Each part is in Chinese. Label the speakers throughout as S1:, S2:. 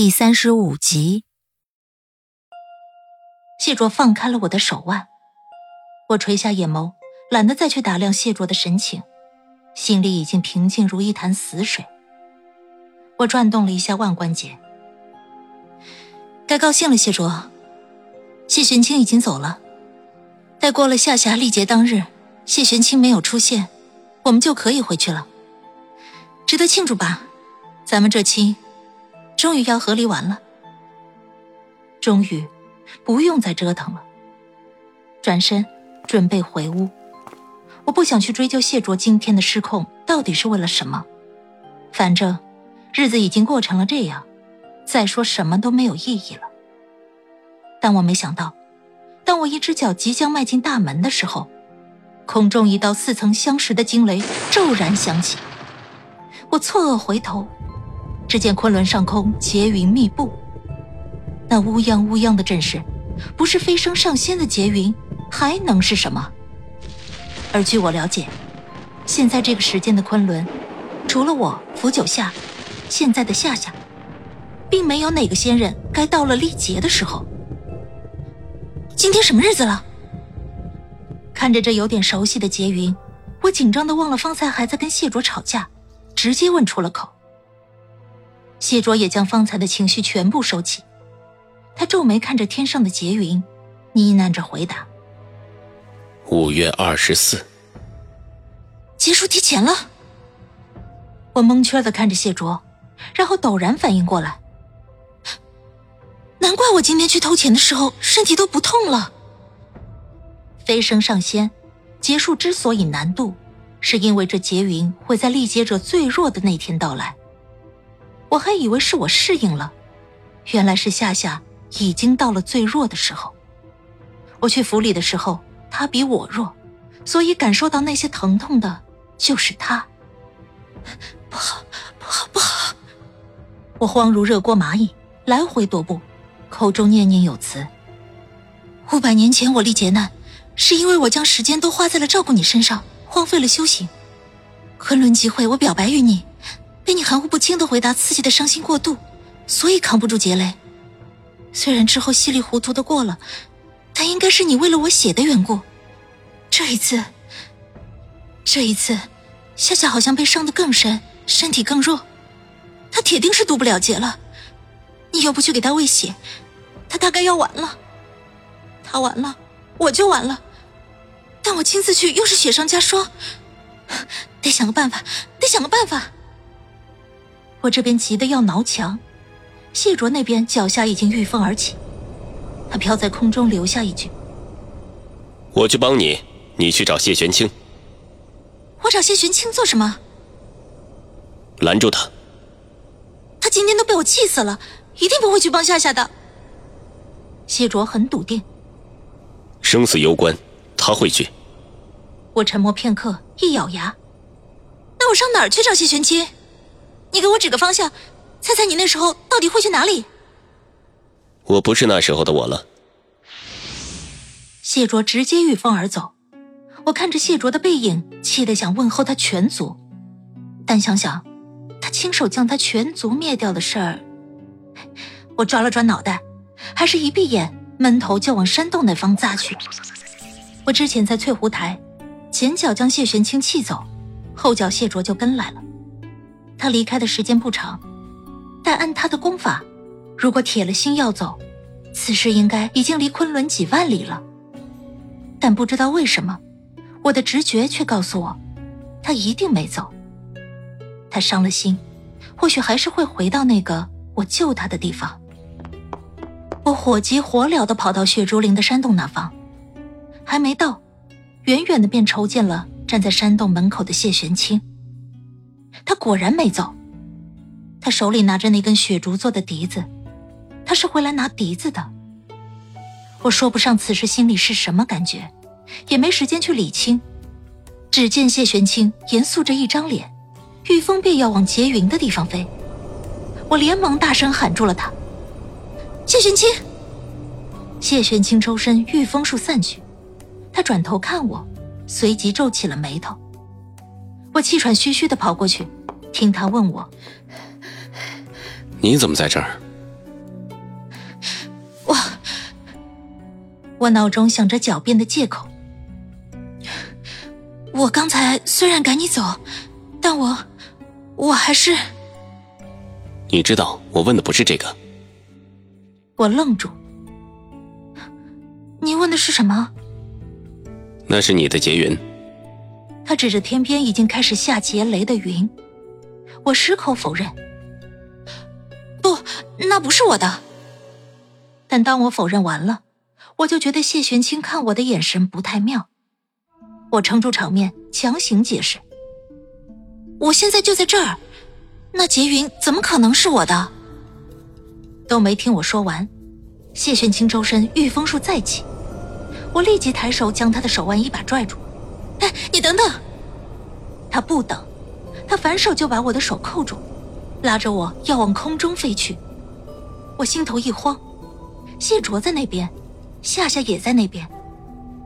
S1: 第三十五集，
S2: 谢卓放开了我的手腕，我垂下眼眸，懒得再去打量谢卓的神情，心里已经平静如一潭死水。我转动了一下腕关节，该高兴了，谢卓。谢玄清已经走了，待过了下辖历劫当日，谢玄清没有出现，我们就可以回去了，值得庆祝吧？咱们这亲。终于要和离完了，终于不用再折腾了。转身准备回屋，我不想去追究谢卓今天的失控到底是为了什么，反正日子已经过成了这样，再说什么都没有意义了。但我没想到，当我一只脚即将迈进大门的时候，空中一道似曾相识的惊雷骤然响起，我错愕回头。只见昆仑上空劫云密布，那乌泱乌泱的阵势，不是飞升上仙的劫云，还能是什么？而据我了解，现在这个时间的昆仑，除了我扶九下，现在的夏夏，并没有哪个仙人该到了历劫的时候。今天什么日子了？看着这有点熟悉的劫云，我紧张的忘了方才还在跟谢卓吵架，直接问出了口。谢卓也将方才的情绪全部收起，他皱眉看着天上的劫云，呢喃着回答：“
S3: 五月二十四，
S2: 结束提前了。”我蒙圈的看着谢卓，然后陡然反应过来，难怪我今天去偷钱的时候身体都不痛了。飞升上仙，结束之所以难度，是因为这劫云会在历劫者最弱的那天到来。我还以为是我适应了，原来是夏夏已经到了最弱的时候。我去府里的时候，他比我弱，所以感受到那些疼痛的就是他。不好，不好，不好！我慌如热锅蚂蚁，来回踱步，口中念念有词。五百年前我历劫难，是因为我将时间都花在了照顾你身上，荒废了修行。昆仑集会，我表白于你。被你含糊不清的回答刺激的伤心过度，所以扛不住劫雷。虽然之后稀里糊涂的过了，但应该是你为了我写的缘故。这一次，这一次，夏夏好像被伤得更深，身体更弱，他铁定是渡不了劫了。你又不去给他喂血，他大概要完了。他完了，我就完了。但我亲自去又是雪上加霜，得想个办法，得想个办法。我这边急得要挠墙，谢卓那边脚下已经御风而起，他飘在空中留下一句：“
S3: 我去帮你，你去找谢玄清。”
S2: 我找谢玄清做什么？
S3: 拦住他！
S2: 他今天都被我气死了，一定不会去帮夏夏的。谢卓很笃定，
S3: 生死攸关，他会去。
S2: 我沉默片刻，一咬牙：“那我上哪儿去找谢玄清？”你给我指个方向，猜猜你那时候到底会去哪里？
S3: 我不是那时候的我了。
S2: 谢卓直接御风而走，我看着谢卓的背影，气得想问候他全族，但想想他亲手将他全族灭掉的事儿，我抓了抓脑袋，还是一闭眼，闷头就往山洞那方砸去。我之前在翠湖台，前脚将谢玄清气走，后脚谢卓就跟来了。他离开的时间不长，但按他的功法，如果铁了心要走，此时应该已经离昆仑几万里了。但不知道为什么，我的直觉却告诉我，他一定没走。他伤了心，或许还是会回到那个我救他的地方。我火急火燎地跑到血竹林的山洞那方，还没到，远远的便瞅见了站在山洞门口的谢玄清。他果然没走，他手里拿着那根雪竹做的笛子，他是回来拿笛子的。我说不上此时心里是什么感觉，也没时间去理清。只见谢玄清严肃着一张脸，御风便要往劫云的地方飞。我连忙大声喊住了他：“谢玄清！”谢玄清周身御风术散去，他转头看我，随即皱起了眉头。我气喘吁吁的跑过去，听他问我：“
S3: 你怎么在这儿？”
S2: 我……我脑中想着狡辩的借口。我刚才虽然赶你走，但我……我还是……
S3: 你知道我问的不是这个。
S2: 我愣住。你问的是什么？
S3: 那是你的劫云。
S2: 他指着天边已经开始下劫雷的云。我矢口否认。不，那不是我的。但当我否认完了，我就觉得谢玄清看我的眼神不太妙。我撑住场面，强行解释：“我现在就在这儿，那劫云怎么可能是我的？”都没听我说完，谢玄清周身御风术再起，我立即抬手将他的手腕一把拽住：“，你等等！”他不等，他反手就把我的手扣住，拉着我要往空中飞去。我心头一慌，谢卓在那边，夏夏也在那边，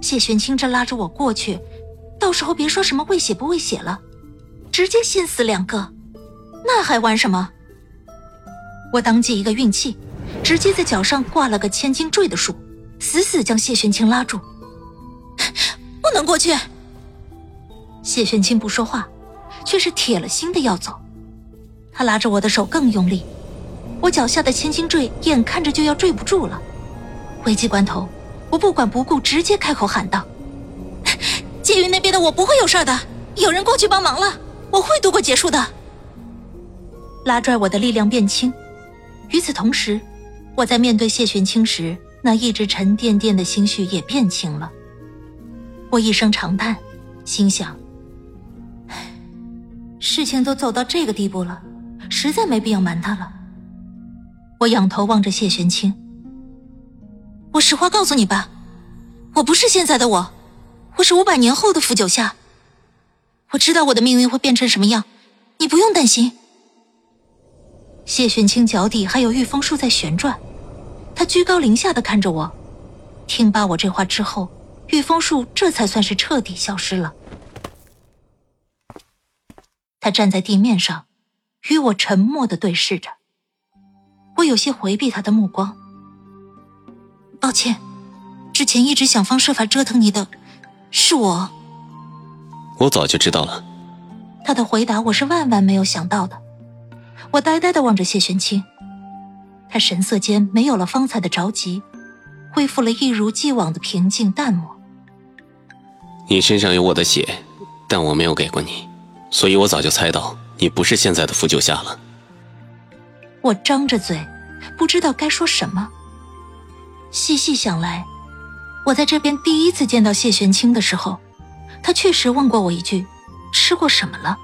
S2: 谢玄清这拉着我过去。到时候别说什么喂血不喂血了，直接先死两个，那还玩什么？我当即一个运气，直接在脚上挂了个千斤坠的术，死死将谢玄清拉住。不能过去。谢玄清不说话，却是铁了心的要走。他拉着我的手更用力，我脚下的千斤坠眼看着就要坠不住了。危急关头，我不管不顾，直接开口喊道。监狱那边的我不会有事的，有人过去帮忙了，我会度过劫数的。拉拽我的力量变轻，与此同时，我在面对谢玄清时，那一直沉甸甸的心绪也变轻了。我一声长叹，心想：事情都走到这个地步了，实在没必要瞒他了。我仰头望着谢玄清，我实话告诉你吧，我不是现在的我。我是五百年后的傅九夏，我知道我的命运会变成什么样，你不用担心。谢玄清脚底还有御风术在旋转，他居高临下的看着我。听罢我这话之后，御风术这才算是彻底消失了。他站在地面上，与我沉默的对视着。我有些回避他的目光。抱歉，之前一直想方设法折腾你的。是我，
S3: 我早就知道了。
S2: 他的回答我是万万没有想到的。我呆呆的望着谢玄清，他神色间没有了方才的着急，恢复了一如既往的平静淡漠。
S3: 你身上有我的血，但我没有给过你，所以我早就猜到你不是现在的傅九夏了。
S2: 我张着嘴，不知道该说什么。细细想来。我在这边第一次见到谢玄清的时候，他确实问过我一句：“吃过什么了？”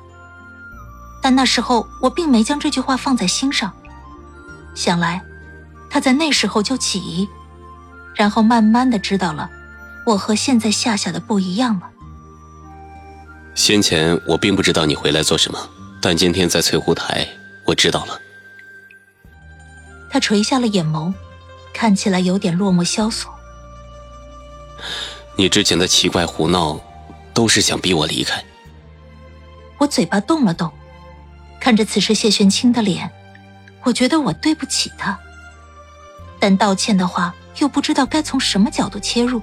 S2: 但那时候我并没将这句话放在心上。想来，他在那时候就起疑，然后慢慢的知道了我和现在夏夏的不一样了。
S3: 先前我并不知道你回来做什么，但今天在翠湖台，我知道了。
S2: 他垂下了眼眸，看起来有点落寞萧索。
S3: 你之前的奇怪胡闹，都是想逼我离开。
S2: 我嘴巴动了动，看着此时谢玄清的脸，我觉得我对不起他，但道歉的话又不知道该从什么角度切入。